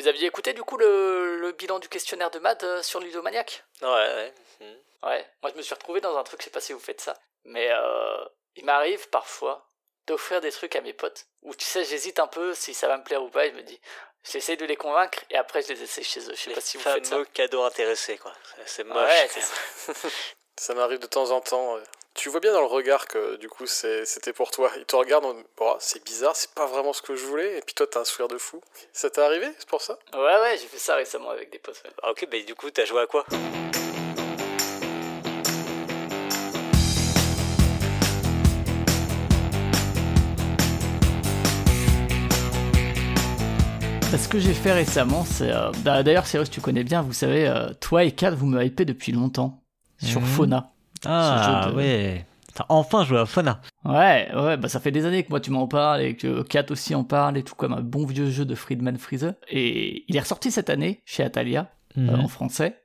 vous aviez écouté du coup le, le bilan du questionnaire de Mad euh, sur Ludomaniac? Ouais, ouais. Ouais, moi je me suis retrouvé dans un truc, je sais pas si vous faites ça, mais euh, il m'arrive parfois d'offrir des trucs à mes potes, où tu sais, j'hésite un peu si ça va me plaire ou pas, et je me dis, j'essaie de les convaincre, et après je les essaie chez eux, je sais Les pas si vous faites ça. fameux cadeaux intéressés, quoi. C'est moche. Ouais, ça. Ça m'arrive de temps en temps. ouais. Tu vois bien dans le regard que du coup c'était pour toi. Il te regarde en bon, c'est bizarre, c'est pas vraiment ce que je voulais. Et puis toi t'as un sourire de fou. Ça t'est arrivé C'est pour ça? Ouais, ouais, j'ai fait ça récemment avec des potes. ouais. Ah, ok, bah du coup, t'as joué à quoi? Ce que j'ai fait récemment, c'est. euh, bah, D'ailleurs, Cyrus, tu connais bien, vous savez, euh, toi et Kat, vous me hypez depuis longtemps sur Mhm. Fauna. Ah de- ouais. T'as enfin joué à Fauna. Ouais, ouais, bah ça fait des années que moi tu m'en parles et que Kat aussi en parle et tout comme un bon vieux jeu de Friedman Freezer. Et il est ressorti cette année chez Atalia, euh, Mhm. en français.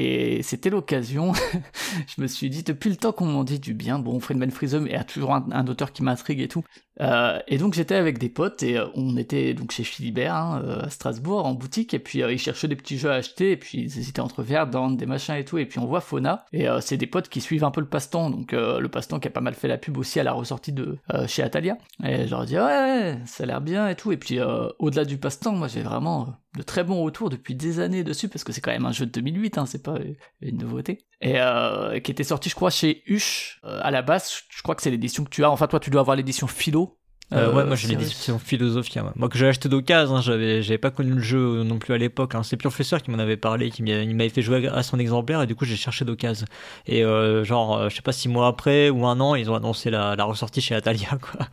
Et c'était l'occasion, je me suis dit, depuis le temps qu'on m'en dit du bien, bon, Friedman Freezer est toujours un, auteur qui m'intrigue et tout. Euh, et donc j'étais avec des potes et euh, on était donc chez Philibert hein, euh, à Strasbourg en boutique. Et puis ils cherchaient des petits jeux à acheter. Et puis ils hésitaient entre Verdant, des machins et tout. Et puis on voit Fauna. Et c'est des potes qui suivent un peu le passe-temps. Donc le passe-temps qui a pas mal fait la pub aussi à la ressortie de chez Atalia. Et je leur dis ça a l'air bien et tout. Et puis au-delà du passe-temps moi j'ai vraiment de très bons retours depuis des années dessus parce que c'est quand même un jeu de 2008 hein, c'est pas euh, une nouveauté. Et euh, qui était sorti je crois chez Huche euh, à la base. Je crois que c'est l'édition que tu as. Enfin toi tu dois avoir l'édition philo Euh, ouais, Euh, moi j'ai Cyrus. l'édition Philosophia. Moi, moi que j'ai acheté d'occasion, hein, j'avais, j'avais pas connu le jeu non plus à l'époque. Hein. C'est Professeur qui m'en avait parlé, qui m'avait fait jouer à son exemplaire et du coup j'ai cherché d'occasion. Et euh, genre, je sais pas, six mois après ou un an, ils ont annoncé la, la ressortie chez Atalia, quoi.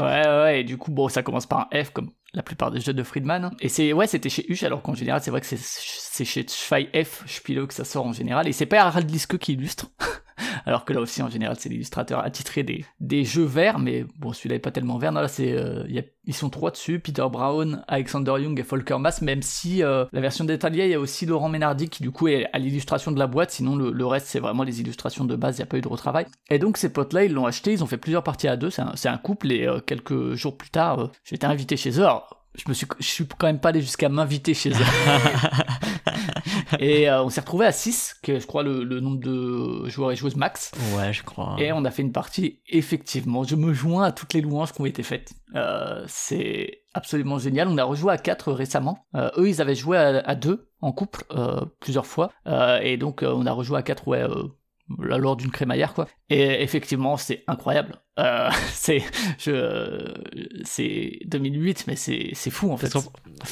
Ouais, ouais, et du coup, bon, ça commence par un F, comme la plupart des jeux de Friedman. hein. Et c'est, ouais, c'était chez Huche, alors qu'en général, c'est vrai que c'est, c'est chez Schwei F, Spilo, que ça sort en général. Et c'est pas Harald Liske qui illustre. alors que là aussi, en général, c'est l'illustrateur attitré des, jeux verts, mais bon, celui-là est pas tellement vert. Non, là, c'est, euh, y a- ils sont trois dessus, Peter Brown, Alexander Young et Volker Mass, même si euh, la version d'Italia, il y a aussi Laurent Ménardi qui, du coup, est à l'illustration de la boîte. Sinon, le, le reste, c'est vraiment les illustrations de base, il n'y a pas eu de retravail. Et donc, ces potes-là, ils l'ont acheté, ils ont fait plusieurs parties à deux, c'est un, couple, et euh, quelques jours plus tard, été invité chez eux. Je me suis, je suis quand même pas allé jusqu'à m'inviter chez eux. et euh, on s'est retrouvé à 6, qui est, je crois, le, le nombre de joueurs et joueuses max. Ouais, je crois. Et on a fait une partie, effectivement. Je me joins à toutes les louanges qui ont été faites. Euh, c'est absolument génial. On a rejoué à 4 récemment. Euh, eux, ils avaient joué à, 2 en couple plusieurs fois. Et donc, on a rejoué à 4 ouais, lors d'une crémaillère, quoi. Et effectivement, c'est incroyable. Euh, c'est je c'est 2008 mais c'est c'est fou en fait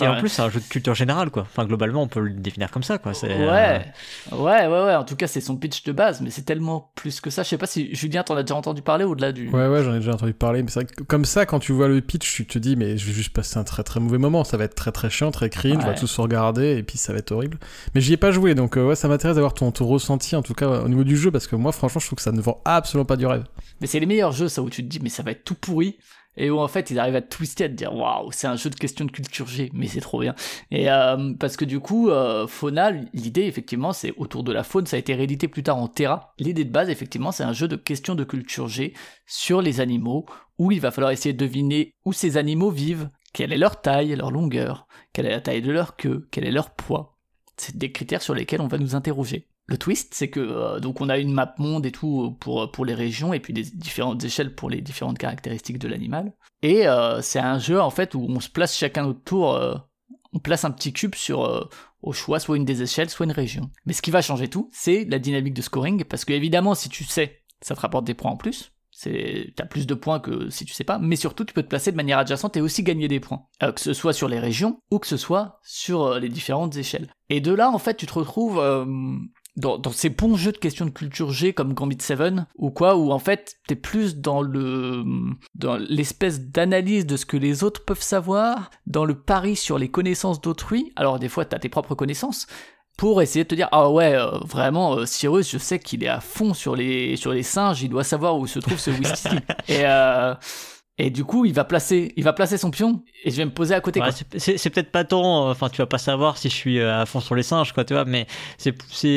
et en plus, c'est un jeu de culture générale, quoi. Enfin, globalement, on peut le définir comme ça, quoi. C'est, euh, Ouais, ouais, ouais, ouais. En tout cas, c'est son pitch de base, mais c'est tellement plus que ça. Je sais pas si Julien, t'en as déjà entendu parler au-delà du. Ouais, ouais, j'en ai déjà entendu parler, mais c'est vrai que comme ça, quand tu vois le pitch, tu te dis, mais je vais juste passer un très très mauvais moment, ça va être très très chiant, très cringe, on va Ouais. tous se regarder, et puis ça va être horrible. Mais j'y ai pas joué, donc euh, ouais, ça m'intéresse d'avoir ton, ton ressenti, en tout cas, au niveau du jeu, parce que moi, franchement, je trouve que ça ne vend absolument pas du rêve. Mais c'est les meilleurs jeux, où tu te dis, mais ça va être tout pourri. Et où en fait, ils arrivent à te twister, à te dire, waouh, c'est un jeu de question de culture G, mais c'est trop bien. Et euh, parce que du coup, euh, Fauna, l'idée, effectivement, c'est autour de la faune, ça a été réédité plus tard en Terra. L'idée de base, effectivement, c'est un jeu de question de culture G sur les animaux, où il va falloir essayer de deviner où ces animaux vivent, quelle est leur taille, leur longueur, quelle est la taille de leur queue, quel est leur poids. C'est des critères sur lesquels on va nous interroger. Le twist, c'est que euh, donc on a une map monde et tout euh, pour pour les régions et puis des différentes échelles pour les différentes caractéristiques de l'animal. Et euh, c'est un jeu en fait où on se place chacun notre tour, on place un petit cube sur au choix soit une des échelles, soit une région. Mais ce qui va changer tout, c'est la dynamique de scoring parce que évidemment si tu sais, ça te rapporte des points en plus. C'est t'as plus de points que si tu sais pas, mais surtout tu peux te placer de manière adjacente et aussi gagner des points, que ce soit sur les régions ou que ce soit sur les différentes échelles. Et de là en fait tu te retrouves dans, dans ces bons jeux de questions de culture G comme Gambit 7 ou quoi, où en fait t'es plus dans le dans l'espèce d'analyse de ce que les autres peuvent savoir, dans le pari sur les connaissances d'autrui. Alors des fois t'as tes propres connaissances pour essayer de te dire ah ouais euh, vraiment euh, Cyrus je sais qu'il est à fond sur les sur les singes, il doit savoir où se trouve ce whisky. et euh, Et du coup, il va placer, il va placer son pion et je vais me poser à côté. Ouais, quoi. c'est- peut-être pas tant, euh, enfin tu vas pas savoir si je suis euh, à fond sur les singes, quoi, tu vois, mais c'est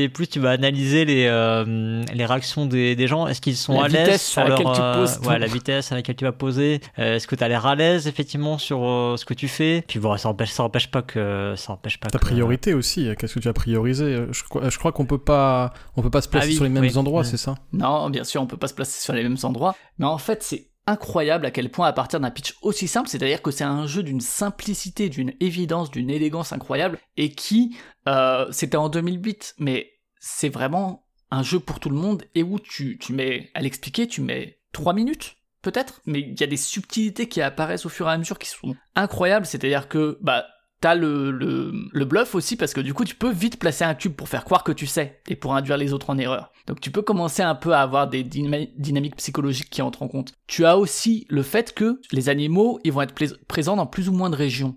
plus tu vas analyser les euh, les réactions des, des gens. Est-ce qu'ils sont La à l'aise vitesse sur à leur laquelle tu euh, poses ouais, la vitesse à laquelle tu vas poser. Euh, Est-ce que tu as l'air à l'aise effectivement sur euh, ce que tu fais? Puis bon, ça empêche ça empêche pas que ça empêche pas Ta que- priorité aussi, euh, qu'est-ce que tu as priorisé? Je, crois- je crois qu'on peut pas, on peut pas se placer Ah oui, sur les mêmes oui. endroits, Ouais. c'est ça? Non, bien sûr, on peut pas se placer sur les mêmes endroits, mais en fait, c'est incroyable à quel point à partir d'un pitch aussi simple, c'est-à-dire que c'est un jeu d'une simplicité, d'une évidence, d'une élégance incroyable, et qui, euh, c'était en 2008, mais c'est vraiment un jeu pour tout le monde, et où tu, tu mets, à l'expliquer, tu mets 3 minutes, peut-être, mais il y a des subtilités qui apparaissent au fur et à mesure qui sont incroyables, c'est-à-dire que, bah, T'as le, le, bluff aussi parce que du coup tu peux vite placer un cube pour faire croire que tu sais et pour induire les autres en erreur. Donc tu peux commencer un peu à avoir des dynami- dynamiques psychologiques qui entrent en compte. Tu as aussi le fait que les animaux ils vont être présents dans plus ou moins de régions.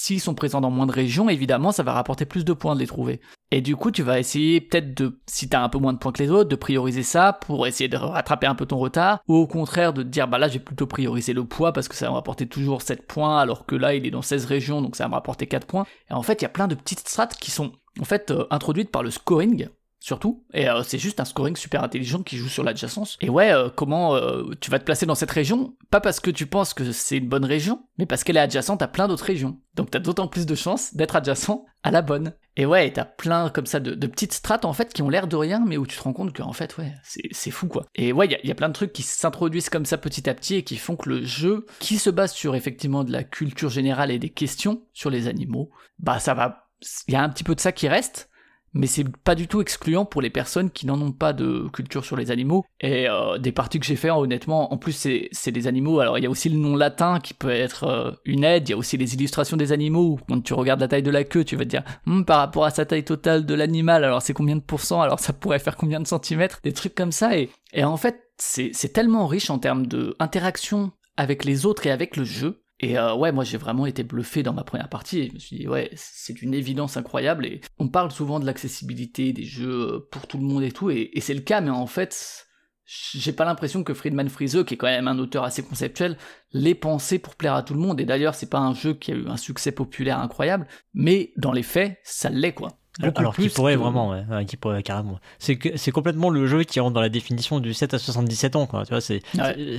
S'ils sont présents dans moins de régions, évidemment, ça va rapporter plus de points de les trouver. Et du coup, tu vas essayer peut-être de, si t'as un peu moins de points que les autres, de prioriser ça pour essayer de rattraper un peu ton retard, ou au contraire de te dire, bah là, j'ai plutôt priorisé le poids parce que ça va me rapporter toujours 7 points, alors que là, il est dans 16 régions, donc ça va me rapporter 4 points. Et en fait, il y a plein de petites strates qui sont, en fait, euh, introduites par le scoring, surtout. Et euh, c'est juste un scoring super intelligent qui joue sur l'adjacence. Et ouais, euh, comment euh, tu vas te placer dans cette région? Pas parce que tu penses que c'est une bonne région, mais parce qu'elle est adjacente à plein d'autres régions. Donc t'as d'autant plus de chances d'être adjacent à la bonne. Et ouais, t'as plein comme ça de, petites strates en fait qui ont l'air de rien, mais où tu te rends compte qu'en fait, ouais, c'est fou quoi. Et ouais, il y, a plein de trucs qui s'introduisent comme ça petit à petit et qui font que le jeu, qui se base sur effectivement de la culture générale et des questions sur les animaux, bah ça va. Il y a un petit peu de ça qui reste, mais c'est pas du tout excluant pour les personnes qui n'en ont pas de culture sur les animaux. Et euh, des parties que j'ai fait, honnêtement, en plus c'est des animaux. Alors il y a aussi le nom latin qui peut être euh, une aide. Il y a aussi les illustrations des animaux. Quand tu regardes la taille de la queue, tu vas te dire Hum, par rapport à sa taille totale de l'animal, alors c'est combien de pourcents? Alors ça pourrait faire combien de centimètres? Des trucs comme ça. Et, et en fait, c'est tellement riche en termes de interaction avec les autres et avec le jeu. Et euh, ouais, moi j'ai vraiment été bluffé dans ma première partie. Et je me suis dit, ouais, c'est d'une évidence incroyable. Et on parle souvent de l'accessibilité des jeux euh, pour tout le monde et tout, et, et c'est le cas, mais en fait, j'ai pas l'impression que Friedman Friese, qui est quand même un auteur assez conceptuel, l'ait pensé pour plaire à tout le monde. Et d'ailleurs, c'est pas un jeu qui a eu un succès populaire incroyable, mais dans les faits, ça l'est quoi. Beaucoup Alors qu'il pourrait que- vraiment, ouais, ouais, qu'il pourrait carrément. C'est que c'est complètement le jeu qui rentre dans la définition du 7 à 77 ans, quoi. Tu vois, c'est, Ouais.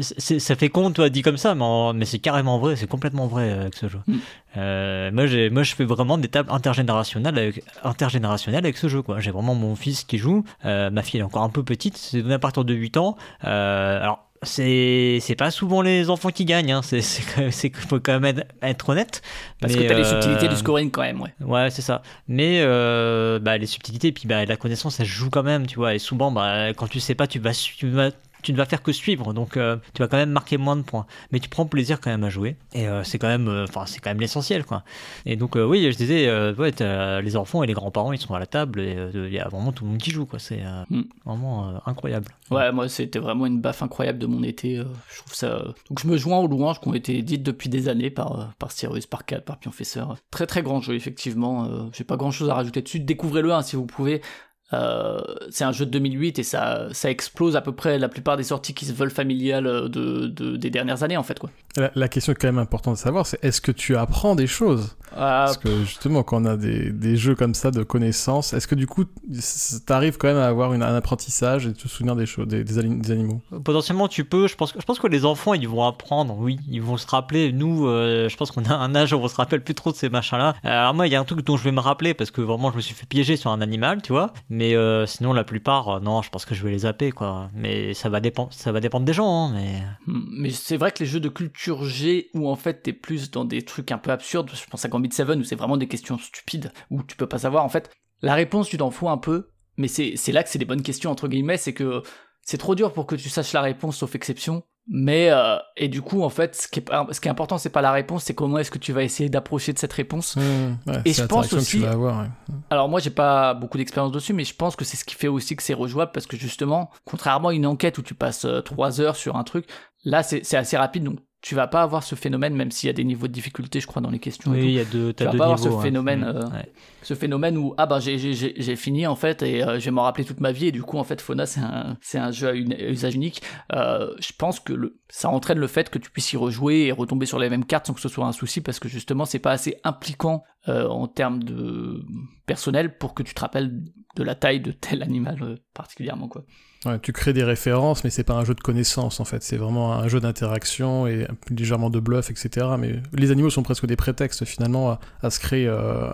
ça fait con, toi, dit comme ça, mais, en- mais c'est carrément vrai, c'est complètement vrai euh, avec ce jeu. Mm. Euh, moi, je fais vraiment des tables intergénérationnelles avec, intergénérationnelles avec ce jeu, quoi. J'ai vraiment mon fils qui joue, euh, ma fille elle est encore un peu petite, c'est donné à partir de 8 ans. Euh, alors. C'est, pas souvent les enfants qui gagnent, hein. c'est, faut quand même être, être honnête. Parce Mais, que t'as les euh, subtilités du scoring quand même, ouais. Ouais, c'est ça. Mais euh, bah, les subtilités, puis bah, la connaissance, ça joue quand même, tu vois. Et souvent, bah, quand tu sais pas, tu vas, su- tu vas, tu ne vas faire que suivre, donc euh, tu vas quand même marquer moins de points. Mais tu prends plaisir quand même à jouer, et euh, c'est quand même, euh, enfin, c'est quand même l'essentiel, quoi. Et donc, oui, je disais, ouais, les enfants et les grands-parents, ils sont à la table, et il y a vraiment tout le monde qui joue, quoi. C'est euh, Mm. vraiment incroyable. Ouais, moi c'était vraiment une baffe incroyable de mon été. je trouve ça. Donc je me joins aux louanges qui ont été dites depuis des années par par Cyrus, par Cal, par Pionfesseur. Très très grand jeu effectivement. J'ai pas grand chose à rajouter dessus. Découvrez-le hein, si vous pouvez. Euh, c'est un jeu de 2008 et ça, explose à peu près la plupart des sorties qui se veulent familiales euh, de, de- des dernières années en fait quoi. La, la question est quand même importante de savoir, c'est est-ce que tu apprends des choses Ah, Parce que justement, quand on a des, des jeux comme ça de connaissances, est-ce que du coup, t'arrives quand même à avoir une, un apprentissage et te souvenir des choses, des, des ali- des animaux? Potentiellement, tu peux. Je pense, que- je pense que les enfants, ils vont apprendre. Oui, ils vont se rappeler. Nous, euh, je pense qu'on a un âge où on se rappelle plus trop de ces machins-là. Alors moi, il y a un truc dont je vais me rappeler parce que vraiment, je me suis fait piéger sur un animal, tu vois. Mais euh, sinon, la plupart, euh, non, je pense que je vais les zapper, quoi. Mais ça va dépendre, ça va dépendre des gens, hein, mais. Hmm, Mais c'est vrai que les jeux de culture G, où en fait t'es plus dans des trucs un peu absurdes, je pense à Gambit 7 où c'est vraiment des questions stupides, où tu peux pas savoir, en fait, la réponse tu t'en fous un peu, mais c'est là que c'est des bonnes questions, entre guillemets, c'est que c'est trop dur pour que tu saches la réponse, sauf exception, mais, euh, et du coup, en fait, ce qui est, ce qui est important, c'est pas la réponse, c'est comment est-ce que tu vas essayer d'approcher de cette réponse. Mmh, ouais, Et je pense que aussi- tu vas avoir. ouais. Alors moi j'ai pas beaucoup d'expérience dessus, mais je pense que c'est ce qui fait aussi que c'est rejouable parce que justement, contrairement à une enquête où tu passes 3 heures sur un truc, là c'est assez rapide donc tu vas pas avoir ce phénomène, même s'il y a des niveaux de difficulté, je crois, dans les questions. Oui, il y a deux, tu vas deux pas avoir ce ouais. phénomène, euh, ouais. ce phénomène où ah bah j'ai fini en fait et euh, je vais m'en rappeler toute ma vie et du coup en fait Fauna c'est un c'est un jeu à une- à usage unique. Euh, je pense que le, ça entraîne le fait que tu puisses y rejouer et retomber sur les mêmes cartes sans que ce soit un souci parce que justement c'est pas assez impliquant euh, en termes de personnel pour que tu te rappelles de la taille de tel animal euh, particulièrement quoi. Tu crées des références, mais c'est pas un jeu de connaissances en fait. C'est vraiment un jeu d'interaction et légèrement de bluff, etc. Mais les animaux sont presque des prétextes finalement à, se créer euh,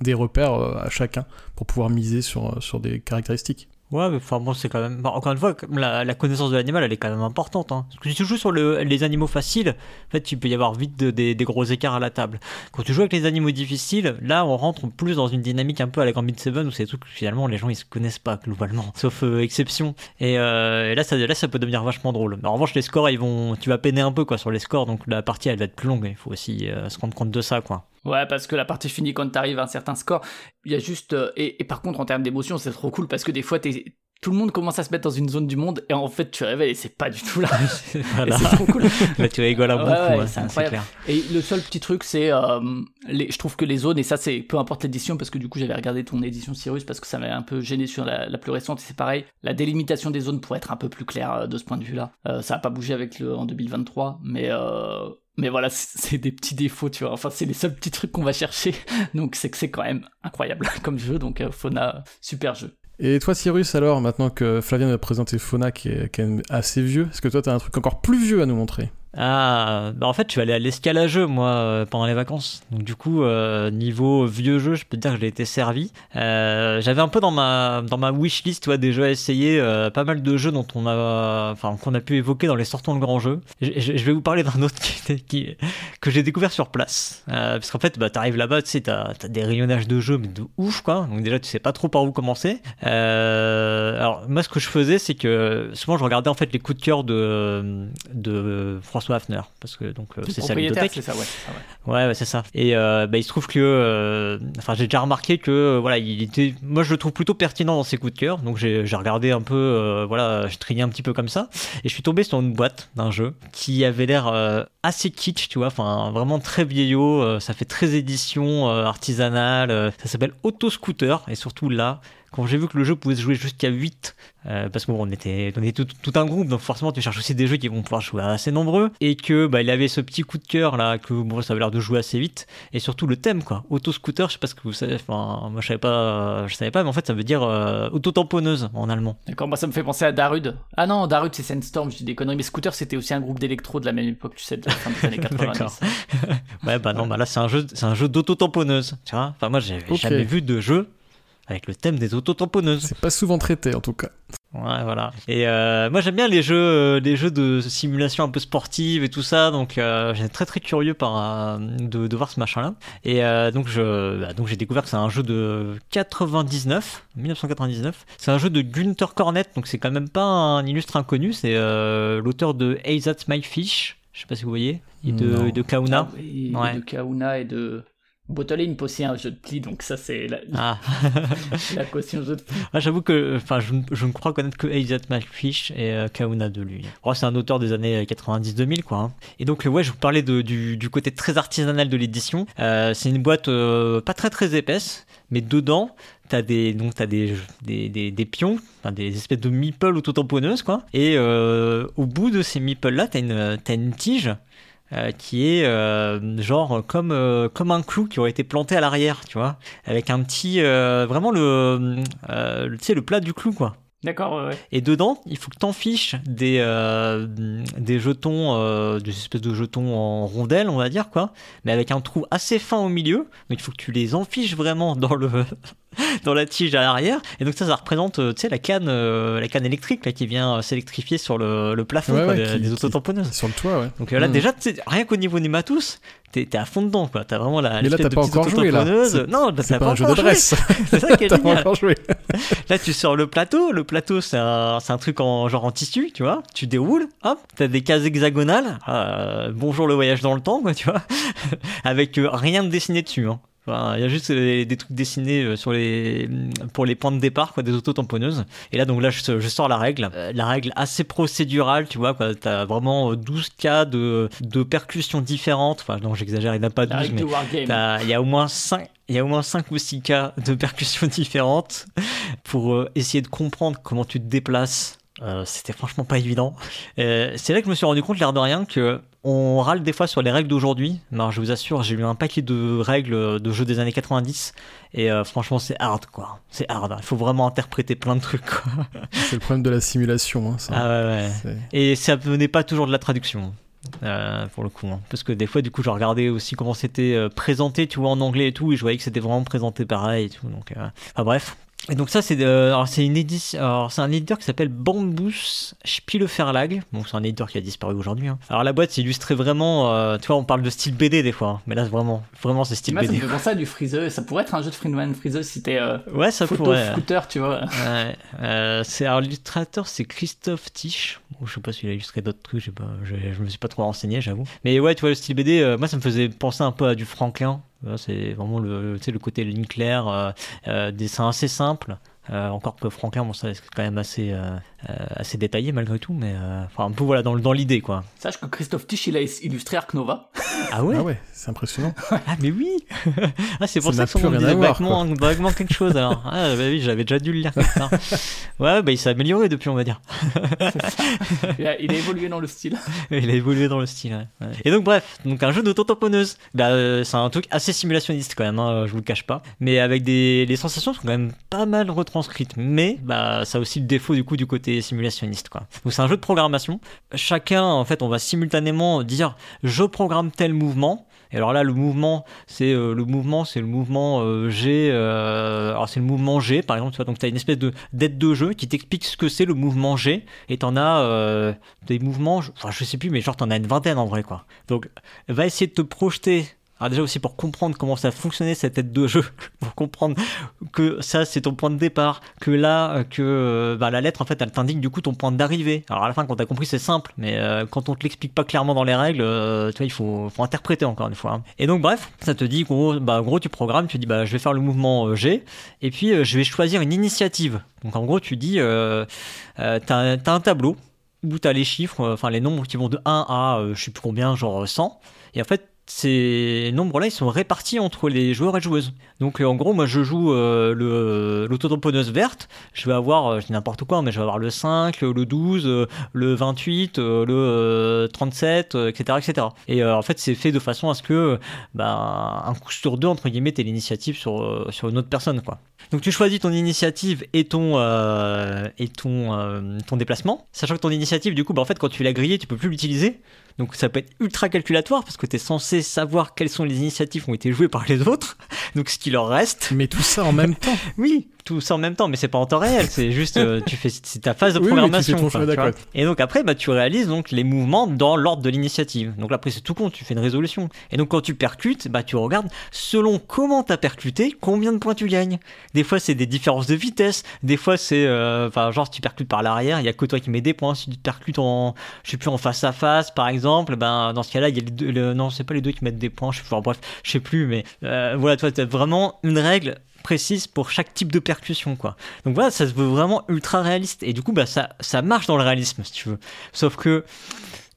des repères à chacun pour pouvoir miser sur, sur des caractéristiques. Ouais, mais enfin bon, c'est quand même. encore une fois, la, connaissance de l'animal, elle est quand même importante. Hein. Parce que si tu joues sur le- les animaux faciles, en fait, il peut y avoir vite de- des, gros écarts à la table. Quand tu joues avec les animaux difficiles, là, on rentre plus dans une dynamique un peu à la Gambit 7 où c'est trucs que finalement les gens ils se connaissent pas globalement, sauf euh, exception. Et, euh, et là, ça, là, ça peut devenir vachement drôle. Mais en revanche, les scores, ils vont, tu vas peiner un peu quoi sur les scores, donc la partie elle va être plus longue. Il faut aussi euh, se rendre compte de ça, quoi. Ouais, parce que la partie finie quand t'arrives à un certain score, il y a juste euh, et, et par contre en termes d'émotion, c'est trop cool parce que des fois t'es tout le monde commence à se mettre dans une zone du monde et en fait tu réveilles et c'est pas du tout là. Voilà. C'est trop cool. Là, tu rigoles Ouais, beaucoup, ouais, ouais, c'est c'est incroyable. clair. Et le seul petit truc, c'est, euh, les, je trouve que les zones, et ça c'est peu importe l'édition, parce que du coup j'avais regardé ton édition Cyrus, parce que ça m'avait un peu gêné sur la, la plus récente, et c'est pareil, la délimitation des zones pourrait être un peu plus claire euh, de ce point de vue-là. Euh, ça a pas bougé avec le en 2023, mais euh, mais voilà, c'est des petits défauts, tu vois. Enfin, c'est les seuls petits trucs qu'on va chercher, donc c'est que c'est quand même incroyable comme jeu. Donc euh, Fauna, super jeu. Et toi, Cyrus, alors, maintenant que Flavien a présenté Fauna, qui est quand même assez vieux, est-ce que toi, t'as un truc encore plus vieux à nous montrer? Ah, bah en fait, je suis allé à l'escalageux, moi, euh, pendant les vacances. Donc, du coup, euh, niveau vieux jeu, je peux te dire que j'ai été servi. Euh, J'avais un peu dans ma, dans ma wishlist ouais, des jeux à essayer, pas mal de jeux dont on a, enfin, qu'on a pu évoquer dans les sortons de grands jeux. Je, vais vous parler d'un autre qui, que j'ai découvert sur place. Parce qu'en fait, bah, t'arrives là-bas, tu sais, t'as as des rayonnages de jeux, mais de ouf, quoi. Donc, déjà, tu sais pas trop par où commencer. Alors, moi, ce que je faisais, c'est que souvent, je regardais en fait les coups de cœur de, de François Hafner, parce que donc euh, c'est sa bibliothèque. c'est ça, ouais. c'est ça, ouais. C'est ça. Et euh, bah, il se trouve que, euh, enfin, j'ai déjà remarqué que, voilà, il était, moi, je le trouve plutôt pertinent dans ses coups de cœur. Donc, j'ai j'ai regardé un peu, voilà, j'ai trié un petit peu comme ça, et je suis tombé sur une boîte d'un jeu qui avait l'air assez kitsch, tu vois, enfin, vraiment très vieillot. ça fait très édition artisanale. ça s'appelle Auto Scooter, et surtout là. Quand j'ai vu que le jeu pouvait se jouer jusqu'à 8, euh, parce que bon, on était, on était tout, tout un groupe, donc forcément tu cherches aussi des jeux qui vont pouvoir jouer assez nombreux, et que bah, il avait ce petit coup de cœur là, que bon, ça avait l'air de jouer assez vite, et surtout le thème quoi, auto-scooter, je sais pas ce que vous savez, enfin moi je savais pas, je savais pas, mais en fait ça veut dire euh, auto-tamponneuse en allemand. D'accord, moi ça me fait penser à Darud. Ah non, Darud c'est Sandstorm, je dis des conneries, mais Scooter c'était aussi un groupe d'électro de la même époque, tu sais, de la fin des années 90. D'accord. Ouais bah non, bah là c'est un jeu, c'est un jeu d'auto-tamponneuse, tu vois. Enfin moi j'avais jamais vu de jeu avec le thème des auto-tamponneuses. C'est pas souvent traité, en tout cas. Ouais, voilà. Et euh, moi j'aime bien les jeux, euh, les jeux de simulation un peu sportive et tout ça, donc euh, j'étais très très curieux par euh, de, de voir ce machin-là. Et euh, donc je, bah, donc j'ai découvert que c'est un jeu de 99, 1999. C'est un jeu de Gunther Cornet, donc c'est quand même pas un illustre inconnu. C'est euh, l'auteur de Hey That's My Fish. Je sais pas si vous voyez. Et de, et de Kauna. Ah oui, Ouais. de Kauna et de Bottle Imp aussi un jeu de pli, donc ça c'est la, Ah. la caution jeu de pli. Ah, J'avoue que enfin, je, je ne crois connaître que Hey That My Fish et euh, Kauna de lui. Oh, c'est un auteur des années 90-2000, quoi. hein. Et donc, euh, ouais, je vous parlais de- du, du côté très artisanal de l'édition. Euh, c'est une boîte euh, pas très très épaisse, mais dedans, t'as des, donc, t'as des, des, des, des pions, enfin, des espèces de meeples auto-tamponneuses, quoi. Et euh, au bout de ces meeples-là, t'as une, t'as une tige. Euh, qui est euh, genre comme, euh, comme un clou qui aurait été planté à l'arrière, tu vois, avec un petit, vraiment le, le- tu sais, le plat du clou, quoi. D'accord, ouais. Et dedans, il faut que tu fiches des, des jetons, des espèces de jetons en rondelles, on va dire, quoi, mais avec un trou assez fin au milieu. Donc il faut que tu les enfiches vraiment dans le dans la tige à l'arrière. Et donc ça, ça représente, euh, tu sais, la canne, euh, la canne électrique là, qui vient euh, s'électrifier sur le, le plafond Ouais, quoi, ouais, des, qui- des autotamponneuses. Sur le toit, ouais. Donc euh, là, Mm. déjà, rien qu'au niveau des matos, t'es à fond dedans, quoi. T'as vraiment la. Mais là, t'as pas encore joué, là. Non, bah, t'as pas un jeu encore joué. d'adresse. C'est ça qui est pas génial. encore joué. Là, tu sors le plateau. Le plateau, c'est un, un truc en genre en tissu, tu vois. Tu déroules, hop, t'as des cases hexagonales. Euh, bonjour le voyage dans le temps, quoi, tu vois. Avec rien de dessiné dessus. Hein. Enfin, il y a juste des, des trucs dessinés euh, sur les, pour les points de départ, quoi, des auto-tamponneuses. Et là, donc là, je, je sors la règle. Euh, la règle assez procédurale, tu vois, quoi. T'as vraiment euh, 12 cas de, de percussions différentes. Enfin, non, j'exagère, il n'y en a pas 12, La règle mais il y a au moins 5. Il y a au moins 5 ou 6 cas de percussions différentes pour euh, essayer de comprendre comment tu te déplaces. Euh, C'était franchement pas évident. Euh, c'est là que je me suis rendu compte, l'air de rien, que on râle des fois sur les règles d'aujourd'hui. Mais je vous assure, j'ai lu un paquet de règles de jeux des années 90 et euh, franchement, c'est hard quoi. C'est hard. hein. Il faut vraiment interpréter plein de trucs quoi. C'est le problème de la simulation. Hein, ça. Ah ouais, ouais. Et ça venait pas toujours de la traduction. euh, pour le coup, hein. parce que des fois, du coup, je regardais aussi comment c'était euh, présenté, tu vois, en anglais et tout, et je voyais que c'était vraiment présenté pareil et tout. Donc, euh, enfin bref. Et donc ça, c'est euh, c'est un éditeur qui s'appelle Bambus Spieleverlag. Bon, c'est un éditeur qui a disparu aujourd'hui. hein. Alors la boîte, c'est illustré vraiment. euh, tu vois, on parle de style BD des fois, hein. mais là, vraiment, vraiment, c'est style Moi, ça me BD. fait penser à du Freezer. Ça pourrait être un jeu de Freeman Freezer si t'es euh, Ouais, ça photo pourrait. scooter, tu vois. Ouais, euh, c'est alors l'illustrateur c'est Christophe Tisch. Bon, je sais pas s'il a illustré d'autres trucs, je sais pas, je, je me suis pas trop renseigné, j'avoue. Mais ouais, tu vois le style BD, moi ça me faisait penser un peu à du Franklin. C'est vraiment le, le côté ligne claire, euh, euh, dessin assez simple. Euh, encore que Franklin, bon, c'est quand même assez, assez détaillé malgré tout, mais euh, enfin un peu voilà dans, dans l'idée quoi. Sache que Christophe Tisch, il a illustré Ark Nova. Ah ouais, Ah ouais, c'est impressionnant. Ah mais oui Ah c'est pour Ça ça, que son plus nom rien disait à voir, vaguement, vaguement quelque chose alors. Ah bah oui, j'avais déjà dû le lire quelque part. Ouais, bah il s'est amélioré depuis on va dire. Il a, il a évolué dans le style. Il a évolué dans le style. ouais. Ouais. Et donc bref, donc un jeu d'auto-tamponneuse. Bah, euh, c'est un truc assez simulationniste quand même, hein, je vous le cache pas. Mais avec des les sensations sont quand même pas mal retranscrites. Mais bah ça a aussi le défaut du coup du côté simulationniste quoi. Donc c'est un jeu de programmation. Chacun en fait on va simultanément dire je programme tel mouvement. Et alors là, le mouvement, c'est euh, le mouvement, c'est le mouvement euh, G. euh, alors c'est le mouvement G, par exemple. Tu vois, donc tu as une espèce de d'aide de jeu qui t'explique ce que c'est le mouvement G. Et t'en as des mouvements, enfin je sais plus, mais genre t'en as une vingtaine en vrai quoi. Donc va essayer de te projeter. Alors déjà aussi pour comprendre comment ça fonctionnait cette aide de jeu, pour comprendre que ça c'est ton point de départ, que là euh, que euh, bah, la lettre en fait elle t'indique du coup ton point d'arrivée. Alors à la fin quand t'as compris c'est simple, mais euh, quand on te l'explique pas clairement dans les règles, tu vois il faut, faut interpréter encore une fois. hein. Et donc bref, ça te dit gros, bah en gros tu programmes, tu dis bah je vais faire le mouvement G, et puis je vais choisir une initiative. Donc en gros tu dis t'as t'as un tableau où tu as les chiffres, enfin les nombres qui vont de 1 à je sais plus combien, genre 100. Et en fait, ces nombres-là, ils sont répartis entre les joueurs et joueuses. Donc euh, en gros, moi je joue euh, le l'autotamponneuse verte, je vais avoir, euh, je dis n'importe quoi, mais je vais avoir le 5, le 12, euh, le 28, euh, le euh, 37, euh, etc. etc. Et euh, en fait, c'est fait de façon à ce que, bah, un coup sur deux, entre guillemets, t'aies l'initiative sur, euh, sur une autre personne, quoi. Donc tu choisis ton initiative et ton, euh, et ton, euh, ton déplacement, sachant que ton initiative, du coup, bah, en fait, quand tu l'as grillée, tu peux plus l'utiliser. Donc ça peut être ultra calculatoire parce que tu es censé savoir quelles sont les initiatives qui ont été jouées par les autres, donc ce qui leur reste. Mais tout ça en même temps. Oui, tout ça en même temps, mais c'est pas en temps réel, c'est juste euh, tu fais c'est ta phase de Oui, programmation. quoi. Et donc après, bah, tu réalises donc les mouvements dans l'ordre de l'initiative. Donc là, après, c'est tout con, tu fais une résolution. Et donc quand tu percutes, bah, tu regardes selon comment tu as percuté, combien de points tu gagnes. Des fois, c'est des différences de vitesse. Des fois, c'est, euh, enfin, genre, si tu percutes par l'arrière, il y a que toi qui mets des points. Si tu percutes en, je sais plus, en face à face, par exemple, ben, dans ce cas-là, il y a les deux, le- non, c'est pas les deux qui mettent des points. Je sais plus, enfin, bref, je sais plus, mais euh, voilà, toi, t'as vraiment une règle précise pour chaque type de percussion quoi. Donc voilà, ça se veut vraiment ultra réaliste et du coup bah ça ça marche dans le réalisme si tu veux. Sauf que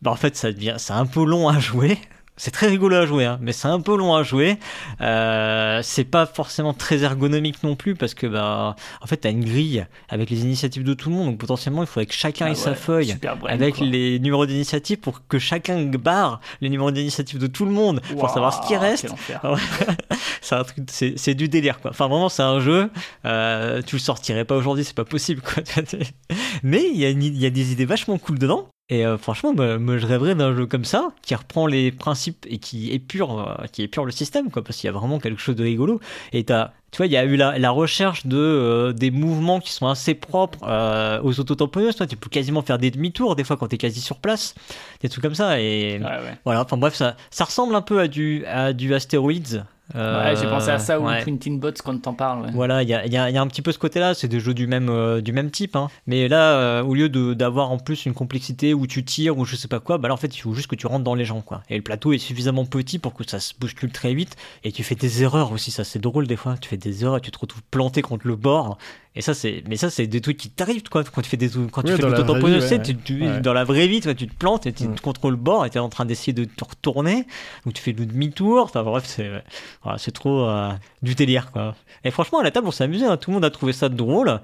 bah en fait ça devient c'est un peu long à jouer. C'est très rigolo à jouer, hein, mais c'est un peu long à jouer. Euh, c'est pas forcément très ergonomique non plus parce que bah en fait t'as une grille avec les initiatives de tout le monde, donc potentiellement il faudrait que chacun Ah ait sa feuille brain, avec quoi. les numéros d'initiative pour que chacun barre les numéros d'initiative de tout le monde pour savoir ce qui reste. Ah c'est un truc, c'est, c'est du délire quoi. Enfin vraiment c'est un jeu, euh, tu le sortirais pas aujourd'hui, c'est pas possible quoi. Mais y, il y a des idées vachement cool dedans. Et euh, franchement, moi, moi, je rêverais d'un jeu comme ça, qui reprend les principes et qui épure, euh, qui épure le système, quoi, parce qu'il y a vraiment quelque chose de rigolo. Et t'as, tu vois, il y a eu la, la recherche de euh, des mouvements qui sont assez propres euh, aux autotamponneuses. Tu peux quasiment faire des demi-tours des fois quand t'es quasi sur place, des trucs comme ça. Et Ouais, ouais. voilà, enfin bref, ça, ça ressemble un peu à du, à du Asteroids. Ouais, j'ai pensé à ça ou ouais. Printing Bots quand t'en parles. ouais. Voilà, il y a, il y a- il y a un petit peu ce côté-là, c'est des jeux du même, euh, du même type. hein. Mais là, euh, au lieu de- d'avoir en plus une complexité où tu tires ou je sais pas quoi, bah là en fait il faut juste que tu rentres dans les gens. quoi. Et le plateau est suffisamment petit pour que ça se bouscule très vite. Et tu fais des erreurs aussi, ça c'est drôle des fois. Tu fais des erreurs, tu te retrouves planté contre le bord. Et ça, c'est, mais ça, c'est des trucs qui t'arrivent, quoi. Quand tu fais des, quand tu Ouais, fais l'auto-tamponneuse, tu ouais, tu- tu- ouais. dans la vraie vie, tu, te plantes et tu Mm. te contre le bord et t'es en train d'essayer de te retourner. Donc tu fais le demi-tour. Enfin bref, c'est, voilà, c'est trop euh, du délire, quoi. Et franchement, à la table, on s'est amusé. hein. Tout le monde a trouvé ça drôle.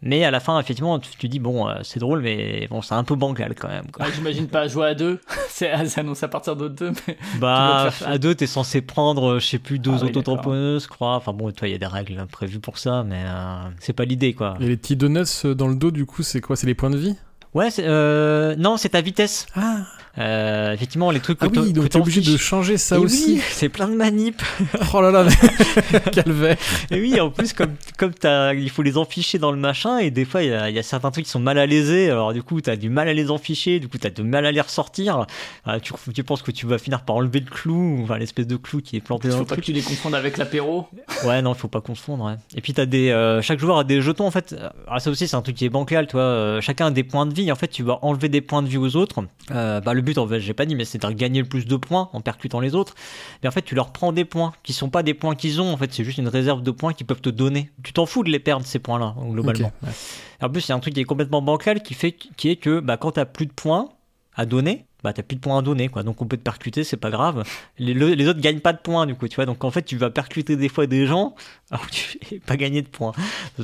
Mais à la fin, effectivement, tu, tu dis, bon, euh, c'est drôle, mais bon, c'est un peu bancal quand même. Quoi. Ouais, J'imagine pas jouer à deux. C'est c'est annoncé à partir de deux. Mais... Bah, à deux, t'es censé prendre, euh, je sais plus, deux Ah autotamponneuses, je crois. Enfin bon, toi, il y a des règles prévues pour ça, mais euh, c'est pas l'idée, quoi. Et les petits donuts dans le dos, du coup, c'est quoi? C'est les points de vie? Ouais, euh, non, c'est ta vitesse. Ah, Euh, effectivement, les trucs que ah oui, donc t'es obligé de changer ça Et aussi. oui, c'est plein de manips. Oh là là, mais- calvaire. Et oui, en plus, comme, comme t'as- il faut les enficher dans le machin, et des fois, il y, y a certains trucs qui sont mal à léser, alors du coup, t'as du mal à les enficher, du coup, t'as du mal à les ressortir. Euh, tu, tu penses que tu vas finir par enlever le clou, enfin, l'espèce de clou qui est planté Il dans faut le pas que truc. tu les confondes avec l'apéro. Ouais, non, il faut pas confondre. Ouais. Et puis, t'as des, euh, chaque joueur a des jetons, en fait. Alors, ça aussi, c'est un truc qui est bancal, toi. Euh, chacun a des points de vie, en fait, tu vas enlever des points de vie aux autres. Euh, bah, le but, en fait, j'ai pas dit, mais c'est de gagner le plus de points en percutant les autres. Mais en fait, tu leur prends des points qui sont pas des points qu'ils ont, en fait, c'est juste une réserve de points qu'ils peuvent te donner. Tu t'en fous de les perdre, ces points-là, globalement. Ok, ouais. En plus, il y a un truc qui est complètement bancal qui fait qui est que bah, quand t'as plus de points à donner, bah t'as plus de points à donner quoi. Donc on peut te percuter, c'est pas grave. Les, le- les autres gagnent pas de points du coup, tu vois. Donc en fait, tu vas percuter des fois des gens alors que tu n'as pas gagné de points.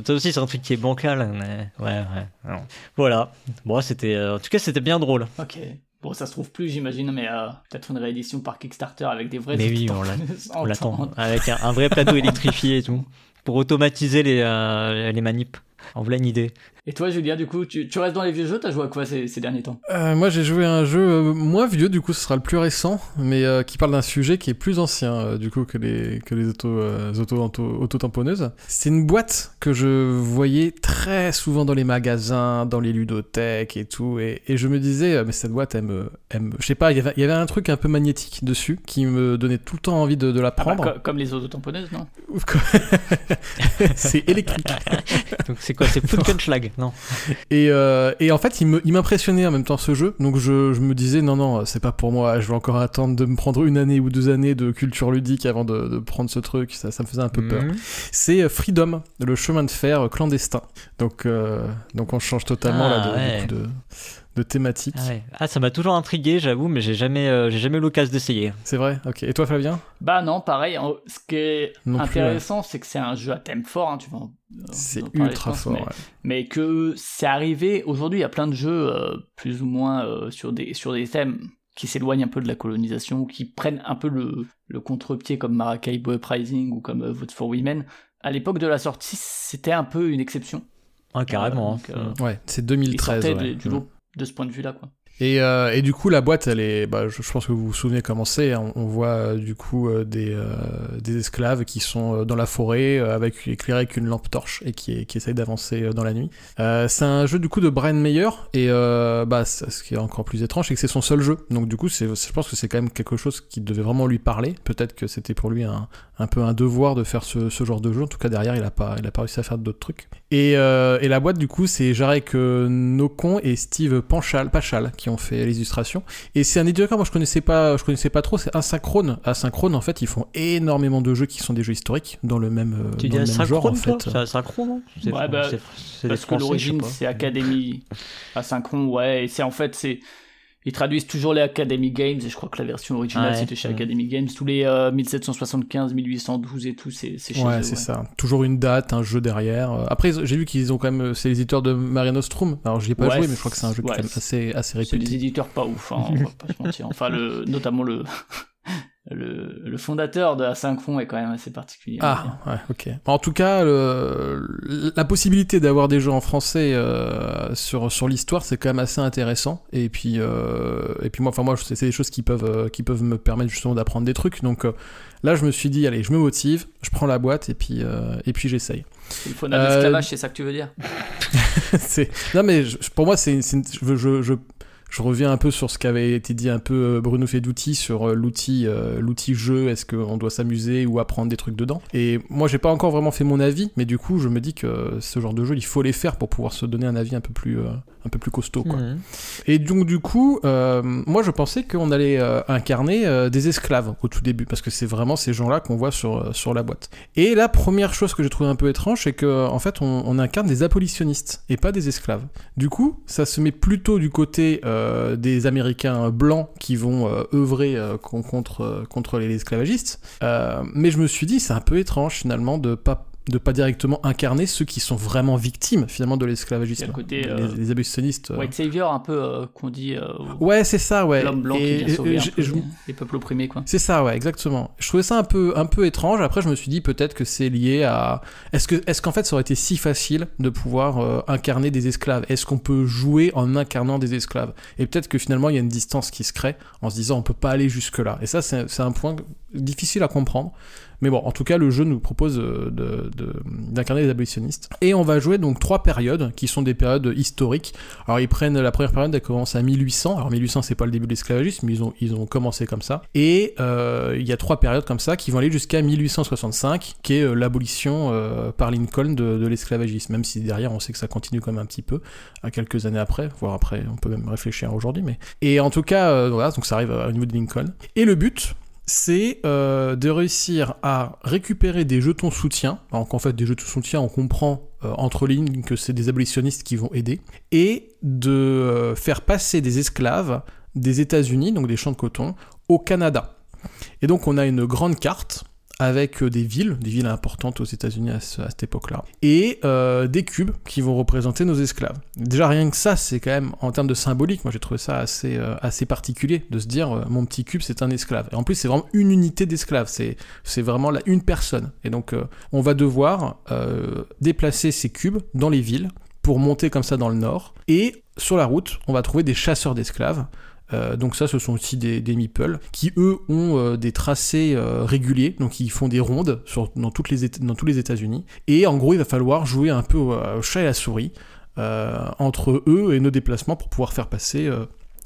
Ça aussi, c'est un truc qui est bancal. mais ouais, ouais. Voilà. Bon, c'était euh, en tout cas, c'était bien drôle. Ok. Bon, ça se trouve plus, j'imagine, mais euh, peut-être une réédition par Kickstarter avec des vrais Mais oui, on l'attend avec un, un vrai plateau électrifié et tout pour automatiser les euh, les manips. En voilà une idée. Et toi, Julien, du coup, tu, tu restes dans les vieux jeux T'as joué à quoi ces, ces derniers temps? Euh, moi j'ai joué à un jeu euh, moins vieux, du coup ce sera le plus récent, mais euh, qui parle d'un sujet qui est plus ancien euh, du coup que les, que les auto, euh, auto, auto- auto-tamponneuses. C'est une boîte que je voyais très souvent dans les magasins, dans les ludothèques et tout, et, et je me disais, mais cette boîte elle me... Elle me je sais pas, il y avait- il y avait un truc un peu magnétique dessus qui me donnait tout le temps envie de, de la Ah bah, prendre. co- Comme les autotamponneuses, non? C'est électrique. Donc c'est quoi? C'est Funkenschlag Non. Et, euh, et en fait, il me- il m'impressionnait en même temps ce jeu. Donc je, je me disais, non, non, c'est pas pour moi. Je vais encore attendre de me prendre une année ou deux années de culture ludique avant de, de prendre ce truc. Ça, ça me faisait un peu peur. Mhm. C'est euh, Freedom, le chemin de fer clandestin. Donc, euh, donc on change totalement Ah, là de, ouais. de, de thématique. Ah, ouais. Ah, ça m'a toujours intrigué, j'avoue, mais j'ai jamais, euh, j'ai jamais eu l'occasion d'essayer. C'est vrai? Ok. Et toi, Flavien? Bah non, pareil. en- Ce qui est Non intéressant, c'est que c'est un jeu à thème fort. hein, tu vas en- C'est ultra pense, fort. mais- ouais. mais que c'est arrivé. Aujourd'hui, il y a plein de jeux euh, plus ou moins euh, sur, des, sur des thèmes qui s'éloignent un peu de la colonisation, ou qui prennent un peu le, le contre-pied comme Maracaibo Uprising ou comme euh, Vote for Women. À l'époque de la sortie, c'était un peu une exception. Ah, carrément. donc, hein. euh, Ouais, c'est Ils 2013. sortaient ouais. de- du lot de ce point de vue-là, quoi. Et, euh, et du coup, la boîte, elle est, bah, je, pense que vous vous souvenez comment c'est. hein. On, voit euh, du coup euh, des, des esclaves qui sont dans la forêt avec éclairés avec une lampe torche et qui, qui essayent d'avancer dans la nuit. C'est un jeu du coup de Brian Mayer et bah, ce qui est encore plus étrange, c'est que c'est son seul jeu. Donc du coup, je pense que c'est quand même quelque chose qui devait vraiment lui parler. Peut-être que c'était pour lui un, un peu un devoir de faire ce, ce genre de jeu. En tout cas, derrière, il a pas, il a pas réussi à faire d'autres trucs. Et, et la boîte, du coup, c'est Jarek Nocon et Steve Panchal, Pachal ont fait les illustrations. Et c'est un éditeur que moi je connaissais pas, je connaissais pas trop. C'est Asynchrone. Asynchrone, en fait, ils font énormément de jeux qui sont des jeux historiques dans le même, euh, Tu dans dis le même genre en asynchrone, fait. C'est asynchrone, non C'est Ouais, bah, Parce que Français, l'origine, c'est Academy Asynchron, ouais, et c'est en fait, c'est. Ils traduisent toujours les Academy Games, et je crois que la version originale Ouais, c'était chez ouais. Academy Games. Tous les euh, 1775, 1812 et tout, c'est c'est chez Ouais, c'est ça. Toujours une date, un jeu derrière. Euh, Après, j'ai vu qu'ils ont quand même, c'est les éditeurs de Mare Nostrum. Alors, j'y ai pas joué, mais je crois que c'est un jeu qui est ouais, quand même assez, assez C'est des réputé. éditeurs pas ouf, hein, on va pas se mentir. Enfin, le, notamment le, le, le fondateur de Asynchron est quand même assez particulier. Ah, ouais, ok. En tout cas, le- la possibilité d'avoir des jeux en français euh, sur, sur l'histoire, c'est quand même assez intéressant. Et puis, euh, et puis moi, enfin moi, c'est des choses qui peuvent, euh, qui peuvent me permettre justement d'apprendre des trucs. Donc euh, là, je me suis dit, allez, je me motive, je prends la boîte et puis, et puis j'essaye. Le fauna Euh, d'esclavage, c'est ça que tu veux dire? non mais je- pour moi c'est je, je, je reviens un peu sur ce qu'avait été dit un peu euh, Bruno Fedouti sur euh, l'outil euh, l'outil jeu, est-ce qu'on doit s'amuser ou apprendre des trucs dedans? Et moi j'ai pas encore vraiment fait mon avis, mais du coup je me dis que ce genre de jeu il faut les faire pour pouvoir se donner un avis un peu plus, un peu plus costaud. Quoi. Mhm. Et donc du coup, euh, moi je pensais qu'on allait incarner des esclaves au tout début, parce que c'est vraiment ces gens-là qu'on voit sur, sur la boîte. Et la première chose que j'ai trouvé un peu étrange, c'est que en fait on, on incarne des abolitionnistes et pas des esclaves. Du coup, ça se met plutôt du côté euh, des Américains blancs qui vont euh, œuvrer euh, con- contre, euh, contre les esclavagistes. Euh, mais je me suis dit, c'est un peu étrange finalement de pas de pas directement incarner ceux qui sont vraiment victimes finalement de l'esclavagisme. le côté, les, euh, les abolitionnistes. euh, White Savior, un peu euh, qu'on dit euh, Ouais, c'est ça, ouais. l'homme blanc Et- qui vient sauver et- un je- peu je- les, les peuples opprimés, quoi. C'est ça, ouais, exactement. Je trouvais ça un peu, un peu étrange. Après, je me suis dit peut-être que c'est lié à. Est-ce que, est-ce qu'en fait, ça aurait été si facile de pouvoir incarner des esclaves? Est-ce qu'on peut jouer en incarnant des esclaves? Et peut-être que finalement, il y a une distance qui se crée en se disant on peut pas aller jusque là. Et ça, c'est un point difficile à comprendre. Mais bon, en tout cas, le jeu nous propose euh, de, de- d'incarner des abolitionnistes. Et on va jouer donc trois périodes qui sont des périodes historiques. Alors ils prennent la première période, elle commence à 1800. Alors 1800, c'est pas le début de l'esclavagisme, mais ils ont, ils ont commencé comme ça. Et euh, il y a trois périodes comme ça qui vont aller jusqu'à 1865, qui est euh, l'abolition par Lincoln de, de l'esclavagisme. Même si derrière, on sait que ça continue quand même un petit peu, à quelques années après, voire après, on peut même réfléchir aujourd'hui. Mais et en tout cas, voilà, donc ça arrive au niveau de Lincoln. Et le but, c'est euh, de réussir à récupérer des jetons soutien. Alors qu'en fait, des jetons soutien, on comprend euh, entre lignes que c'est des abolitionnistes qui vont aider, et de euh, faire passer des esclaves des États-Unis, donc des champs de coton, au Canada. Et donc on a une grande carte avec euh, des villes, des villes importantes aux États-Unis à, ce- à cette époque-là, et euh, des cubes qui vont représenter nos esclaves. Déjà rien que ça, c'est quand même en termes de symbolique, moi j'ai trouvé ça assez, euh, assez particulier de se dire mon petit cube c'est un esclave. Et en plus c'est vraiment une unité d'esclaves, c'est c'est vraiment là une personne. Et donc on va devoir déplacer ces cubes dans les villes pour monter comme ça dans le nord. Et sur la route, on va trouver des chasseurs d'esclaves. Euh, donc ça, ce sont aussi des, des meeples qui eux ont euh, des tracés euh, réguliers, donc ils font des rondes dans, tous les États-Unis. Et en gros, il va falloir jouer un peu au, chat et à la souris entre eux et nos déplacements pour pouvoir faire passer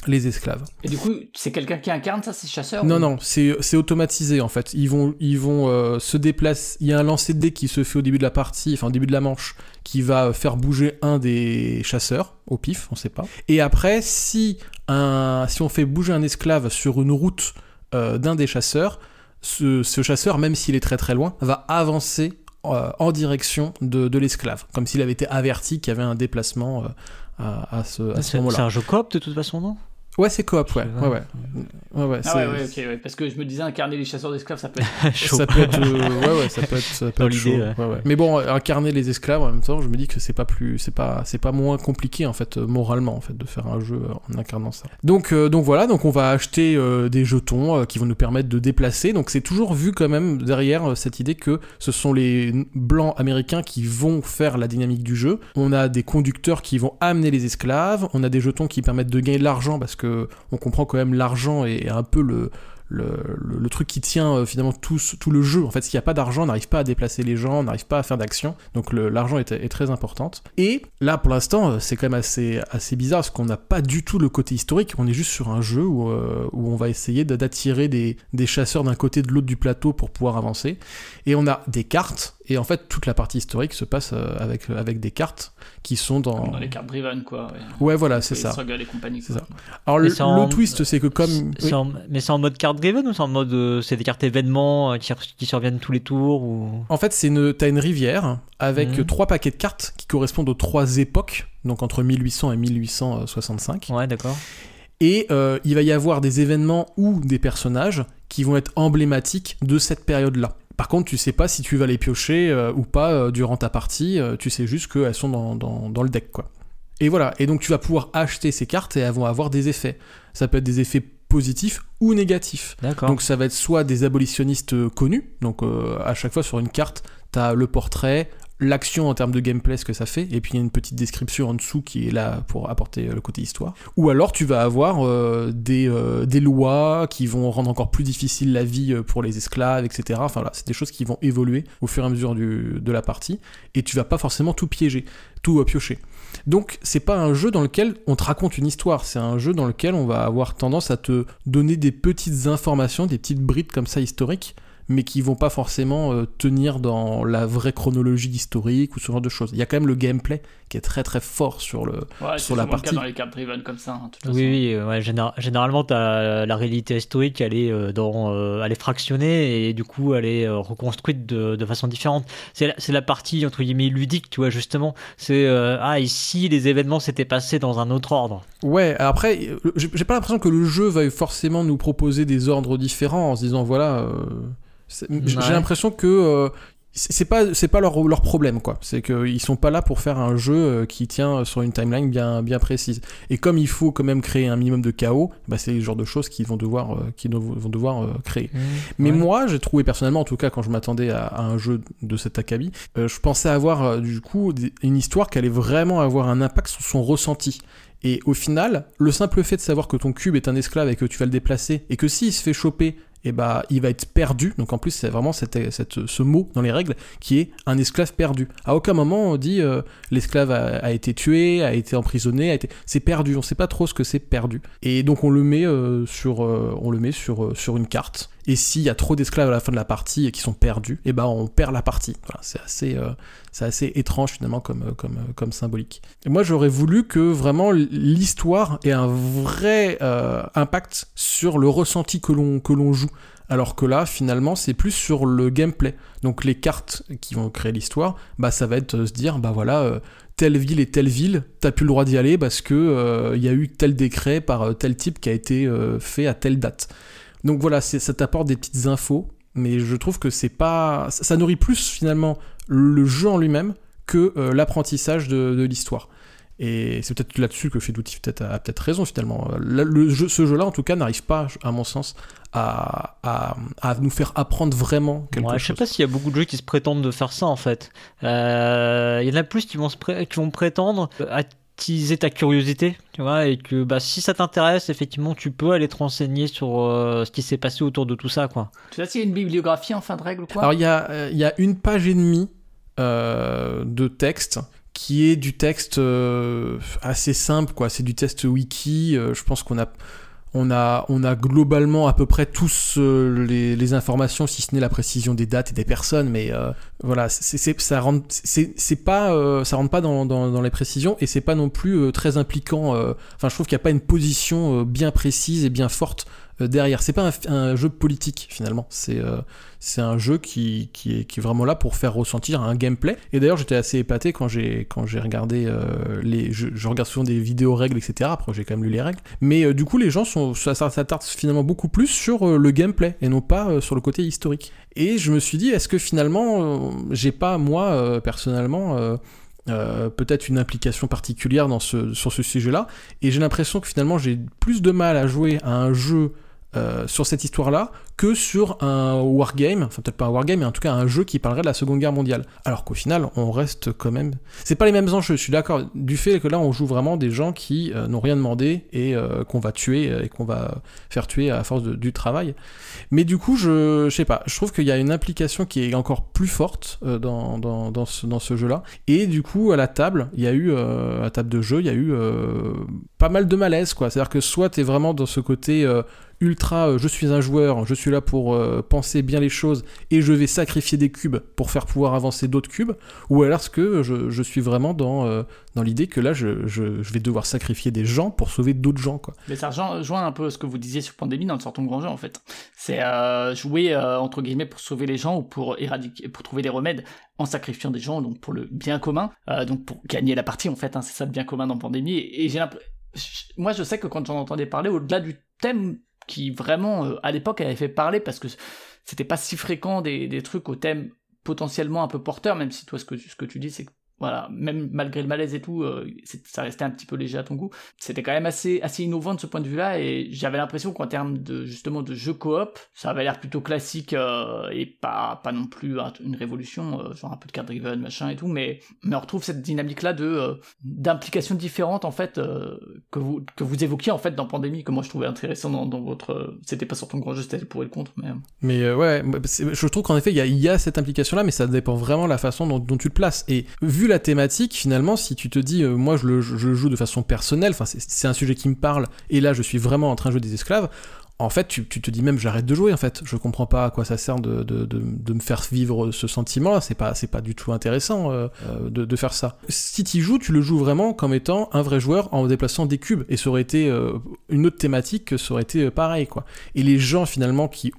les esclaves. Et du coup, c'est quelqu'un qui incarne ça, ces chasseurs Non, ou- non, c'est c'est automatisé en fait. Ils vont, ils vont euh, se déplacer. Il y a un lancer de dés qui se fait au début de la partie, enfin au début de la manche, qui va faire bouger un des chasseurs au pif, on sait pas. Et après, si un, si on fait bouger un esclave sur une route euh, d'un des chasseurs, ce, ce chasseur, même s'il est très très loin, va avancer euh, en direction de, de l'esclave, comme s'il avait été averti qu'il y avait un déplacement euh, à, à ce, ce C'est c'est moment-là. un jeu coop de toute façon, non? Ouais, c'est coop, ouais, ouais, ouais. ouais, ouais, Ah c'est- ouais, ouais, ok, ouais. Parce que je me disais incarner les chasseurs d'esclaves, ça peut être. Chaud. Ça peut être, euh, ouais, ouais, ça peut être, ça peut être chaud. ouais. Ouais, ouais. Mais bon, incarner les esclaves en même temps, je me dis que c'est pas plus, c'est pas, c'est pas moins compliqué en fait, euh, moralement en fait, de faire un jeu euh, en incarnant ça. Donc, euh, donc voilà, donc on va acheter euh, des jetons euh, qui vont nous permettre de déplacer. Donc c'est toujours vu quand même derrière euh, cette idée que ce sont les blancs américains qui vont faire la dynamique du jeu. On a des conducteurs qui vont amener les esclaves. On a des jetons qui permettent de gagner de l'argent parce que on comprend quand même l'argent est un peu le le, le- le truc qui tient euh, finalement tout, le jeu. En fait, s'il n'y a pas d'argent, on n'arrive pas à déplacer les gens, on n'arrive pas à faire d'action. Donc l'argent est, est très importante. Et là, pour l'instant, euh, c'est quand même assez, assez bizarre parce qu'on n'a pas du tout le côté historique. On est juste sur un jeu où, euh, où on va essayer d'attirer des, des chasseurs d'un côté de l'autre du plateau pour pouvoir avancer. Et on a des cartes. Et en fait, toute la partie historique se passe avec, avec des cartes qui sont dans... Comme dans les cartes Driven, quoi. Ouais, Ouais, voilà, c'est ça. Et compagnie. Alors le, c'est en- le twist, c'est que comme... C'est oui. en- mais c'est en mode card driven ou c'est en mode euh, c'est des cartes événements euh, qui, qui surviennent tous les tours ou? En fait, c'est une, t'as une rivière avec Mhm. trois paquets de cartes qui correspondent aux trois époques, donc entre 1800 et 1865. Ouais, d'accord. Et euh, il va y avoir des événements ou des personnages qui vont être emblématiques de cette période-là. Par contre, tu sais pas si tu vas les piocher euh, ou pas euh, durant ta partie, tu sais juste qu'elles sont dans, dans- dans le deck, quoi. Et voilà, et donc tu vas pouvoir acheter ces cartes et elles vont avoir des effets. Ça peut être des effets positifs ou. D'accord. Donc ça va être soit des abolitionnistes connus, donc euh, à chaque fois sur une carte, t'as le portrait, l'action en termes de gameplay, ce que ça fait, et puis il y a une petite description en dessous qui est là pour apporter le côté histoire. Ou alors tu vas avoir des, des lois qui vont rendre encore plus difficile la vie pour les esclaves, etc. Enfin là, c'est des choses qui vont évoluer au fur et à mesure du, de la partie, et tu vas pas forcément tout piéger, tout piocher. Donc c'est pas un jeu dans lequel on te raconte une histoire, c'est un jeu dans lequel on va avoir tendance à te donner des petites informations, des petites brides comme ça historiques mais qui vont pas forcément euh, tenir dans la vraie chronologie historique ou ce genre de choses. Il y a quand même le gameplay qui est très très fort sur, le, sur la partie. Le cas dans les cartes driven comme ça. Hein, oui, oui euh, généralement, as la réalité historique, elle est, euh, dans, elle est fractionnée et du coup, elle est reconstruite de, de façon différente. C'est la, la, partie, entre guillemets, ludique, tu vois, justement. C'est, ah, ici, les événements s'étaient passés dans un autre ordre? Ouais, après, j'ai pas l'impression que le jeu va forcément nous proposer des ordres différents en se disant, voilà j'ai l'impression que euh, c'est pas c'est pas leur, leur problème quoi. C'est qu'ils sont pas là pour faire un jeu euh, qui tient sur une timeline bien bien précise. Et comme il faut quand même créer un minimum de chaos bah c'est le genre de choses qu'ils vont devoir euh, qu'ils vont devoir créer. Mmh, mais moi j'ai trouvé personnellement en tout cas quand je m'attendais à, un jeu de cet acabit je pensais avoir du coup une histoire qui allait vraiment avoir un impact sur son ressenti. Et au final, le simple fait de savoir que ton cube est un esclave et que tu vas le déplacer, et que s'il se fait choper, et eh bah, il va être perdu. Donc en plus, c'est vraiment cette, ce mot dans les règles qui est un esclave perdu. À aucun moment on dit euh, l'esclave a, été tué, a été emprisonné, a été... c'est perdu. On sait pas trop ce que c'est perdu. Et donc on le met euh, sur, euh, on le met sur, sur une carte. Et s'il y a trop d'esclaves à la fin de la partie et qui sont perdus, et eh ben on perd la partie. C'est assez, c'est assez étrange finalement comme, comme, comme symbolique. Et moi j'aurais voulu que vraiment l'histoire ait un vrai impact sur le ressenti que l'on joue alors que là, finalement, c'est plus sur le gameplay. Donc les cartes qui vont créer l'histoire, bah ça va être euh, se dire, bah voilà, euh, telle ville et telle ville, t'as plus le droit d'y aller parce que euh, il y a eu tel décret par tel type qui a été fait à telle date. Donc voilà, ça t'apporte des petites infos, mais je trouve que c'est pas, ça nourrit plus finalement le jeu en lui-même que l'apprentissage de l'histoire. Et c'est peut-être là-dessus que Fedouti a peut-être raison finalement. Le, jeu, ce jeu-là, en tout cas, n'arrive pas, à mon sens, à, à, nous faire apprendre vraiment quelque chose. Je sais pas s'il y a beaucoup de jeux qui se prétendent de faire ça en fait. Euh, il y en a plus qui vont, se qui vont prétendre attiser ta curiosité, tu vois, et que bah, si ça t'intéresse, effectivement, tu peux aller te renseigner sur euh, ce qui s'est passé autour de tout ça, quoi. Tu sais s'il y a une bibliographie en fin de règle ou quoi? Alors il y a, euh, il y a une page et demie de texte qui est du texte euh, assez simple, quoi. C'est du test wiki. Euh, je pense qu'on a, on a, on a globalement à peu près tous euh, les, informations, si ce n'est la précision des dates et des personnes, mais voilà, c'est, ça rentre, c'est, pas, ça rentre pas dans, dans, les précisions et c'est pas non plus très impliquant. Enfin, je trouve qu'il n'y a pas une position bien précise et bien forte derrière. C'est pas un, jeu politique finalement. C'est c'est un jeu qui, qui, est, vraiment là pour faire ressentir un gameplay. Et d'ailleurs, j'étais assez épaté quand j'ai regardé euh, les. Je, regarde souvent des vidéos règles, etc. Après, j'ai quand même lu les règles. Mais euh, du coup, les gens sont ça, s'attarde finalement beaucoup plus sur euh, le gameplay et non pas sur le côté historique. Et je me suis dit, est-ce que finalement, j'ai pas moi personnellement peut-être une implication particulière dans ce, sur ce sujet-là? Et j'ai l'impression que finalement j'ai plus de mal à jouer à un jeu sur cette histoire-là que sur un wargame, enfin peut-être pas un wargame, mais en tout cas un jeu qui parlerait de la Seconde Guerre mondiale. Alors qu'au final, on reste quand même... C'est pas les mêmes enjeux, je suis d'accord, du fait que là on joue vraiment des gens qui euh, n'ont rien demandé et euh, qu'on va tuer euh, et qu'on va faire tuer à force du travail. Mais du coup, je, je sais pas, je trouve qu'il y a une implication qui est encore plus forte dans, dans, dans, ce, dans ce jeu-là. Et du coup, à la table, il y a eu, à la table de jeu, il y a eu pas mal de malaise, quoi. C'est-à-dire que soit t'es vraiment dans ce côté ultra je suis un joueur, je suis là pour euh, penser bien les choses et je vais sacrifier des cubes pour faire pouvoir avancer d'autres cubes, ou alors est-ce que je, suis vraiment dans, euh, dans l'idée que là je, vais devoir sacrifier des gens pour sauver d'autres gens quoi. Mais ça rejoint un peu ce que vous disiez sur Pandémie dans le sortant grand jeu en fait. C'est euh, jouer entre guillemets pour sauver les gens ou pour éradiquer, pour trouver des remèdes en sacrifiant des gens donc pour le bien commun, donc pour gagner la partie en fait, hein, c'est ça le bien commun dans Pandémie. Et, moi je sais que quand j'en entendais parler, au-delà du thème qui vraiment, euh, à l'époque, avait fait parler parce que c'était pas si fréquent des, trucs au thème potentiellement un peu porteur, même si toi, ce que tu dis, c'est que voilà, même malgré le malaise et tout, euh, ça restait un petit peu léger à ton goût. C'était quand même assez, assez innovant de ce point de vue-là, et j'avais l'impression qu'en termes de justement de jeu coop, ça avait l'air plutôt classique euh, et pas, pas non plus une révolution, euh, genre un peu de card driven, machin et tout, mais, mais on retrouve cette dynamique-là de d'implications différentes en fait que vous que vous évoquiez en fait dans Pandémie, que moi je trouvais intéressant dans, dans votre, c'était pas sur ton grand jeu, c'était pour et le contre, mais. Mais ouais, je trouve qu'en effet il y a, y a, cette implication-là, mais ça dépend vraiment de la façon dont, dont tu te places. Et vu la thématique, finalement, si tu te dis, euh, moi je le joue de façon personnelle, c'est un sujet qui me parle, et là je suis vraiment en train de jouer des esclaves, en fait, tu, te dis même j'arrête de jouer en fait. Je comprends pas à quoi ça sert de, me faire vivre ce sentiment. C'est pas pas du tout intéressant euh, euh, de, faire ça. Si tu joues, tu le joues vraiment comme étant un vrai joueur en déplaçant des cubes. Et ça aurait été une autre thématique que ça aurait été pareil quoi. Et les gens finalement qui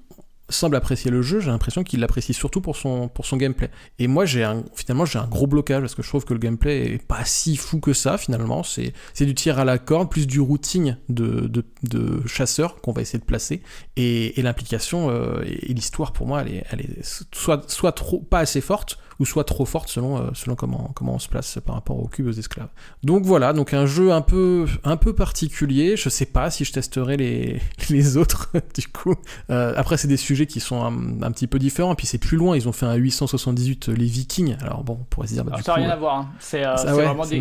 semble apprécier le jeu, j'ai l'impression qu'il l'apprécie surtout pour son, pour son gameplay. Et moi, j'ai un, finalement, j'ai un gros blocage parce que je trouve que le gameplay est pas si fou que ça, finalement. C'est, c'est du tir à la corde, plus du routing de, de, chasseurs qu'on va essayer de placer. Et, et l'implication euh, et, l'histoire, pour moi, elle est, elle est soit, soit trop, pas assez forte, ou soit trop forte selon, euh, selon comment, comment on se place par rapport aux cubes aux esclaves. Donc voilà, donc un jeu un peu, un peu particulier. Je sais pas si je testerai les, les autres, du coup. Euh, après, c'est des sujets qui sont un, petit peu différents, et puis c'est plus loin. Ils ont fait un 878 les Vikings. Alors bon, on pourrait se dire. Bah, ça n'a rien à voir. Hein. C'est euh, vraiment des.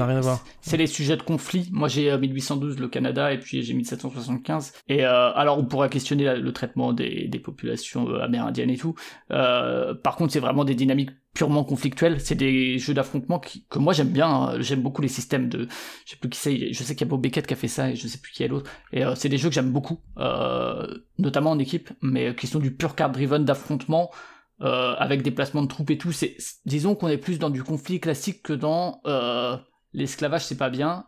C'est les sujets de conflit. Moi, j'ai 1812 le Canada, et puis j'ai 1775. Et alors, on pourrait questionner le traitement des, des populations amérindiennes et tout. par contre, c'est vraiment des dynamiques purement conflictuels. C'est des jeux d'affrontement que moi j'aime bien. Hein. J'aime beaucoup les systèmes de, je sais plus qui c'est. Je sais qu'il y a Bob Beckett qui a fait ça et je sais plus qui est l'autre. Et euh, c'est des jeux que j'aime beaucoup, euh, notamment en équipe, mais qui sont du pur card driven d'affrontement. Euh, avec des placements de troupes et tout, c'est disons qu'on est plus dans du conflit classique que dans l'esclavage, c'est pas bien.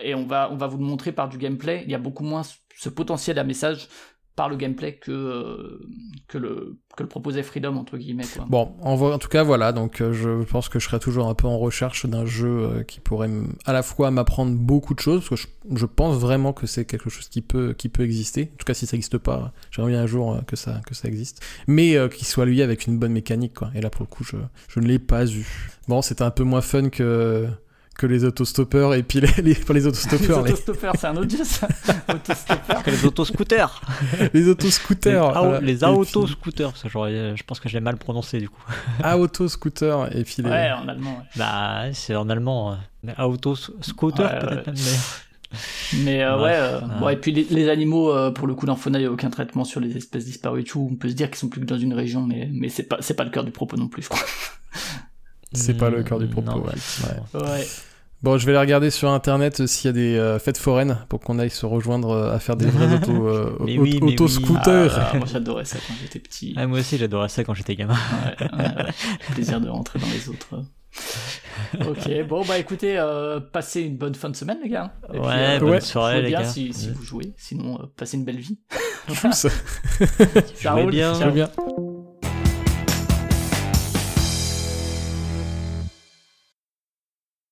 et on va on va vous le montrer par du gameplay. Il y a beaucoup moins ce potentiel à message par le gameplay que, euh, que, le, que le proposait Freedom, entre guillemets. Quoi. Bon, en, tout cas, voilà, donc euh, je pense que je serai toujours un peu en recherche d'un jeu euh, qui pourrait à la fois m'apprendre beaucoup de choses, parce que je, je pense vraiment que c'est quelque chose qui peut, qui peut exister. En tout cas, si ça n'existe pas, j'aimerais bien un jour que, ça, que ça existe. Mais qui soit lui avec une bonne mécanique, quoi. Et là, pour le coup, je, je ne l'ai pas eu. Bon, c'était un peu moins fun que que les autostoppeurs et puis les, les, les autostoppeurs. les autostoppeurs, c'est un autre jeu ça. que les autoscooters. les autoscooters. Les, les autoscooters, je pense que je l'ai mal prononcé du coup. Autoscooter et puis les. Ouais, en allemand. Ouais. Bah, c'est en allemand. Autoscooter ouais, peut-être ouais. mais. Mais euh, ouais, euh, bon, et puis les, les animaux, euh, pour le coup, dans Fauna, il n'y a aucun traitement sur les espèces disparues et tout. On peut se dire qu'ils sont plus que dans une région, mais, mais c'est pas, c'est pas le cœur du propos non plus, je crois. C'est pas le cœur du propos, ouais. ouais. Bon, je vais aller regarder sur internet euh, s'il y a des euh, fêtes foraines pour qu'on aille se rejoindre euh, à faire des vrais auto, euh, oui, auto scooters. Ah, moi j'adorais ça quand j'étais petit. Ah, moi aussi j'adorais ça quand j'étais gamin. plaisir de rentrer dans les autres. ok, bon bah écoutez, euh, passez une bonne fin de semaine les gars. Et ouais, puis, bonne soirée les bien gars. Si, si vous jouez, sinon passez une belle vie. Tous. ça roule. bien. bien.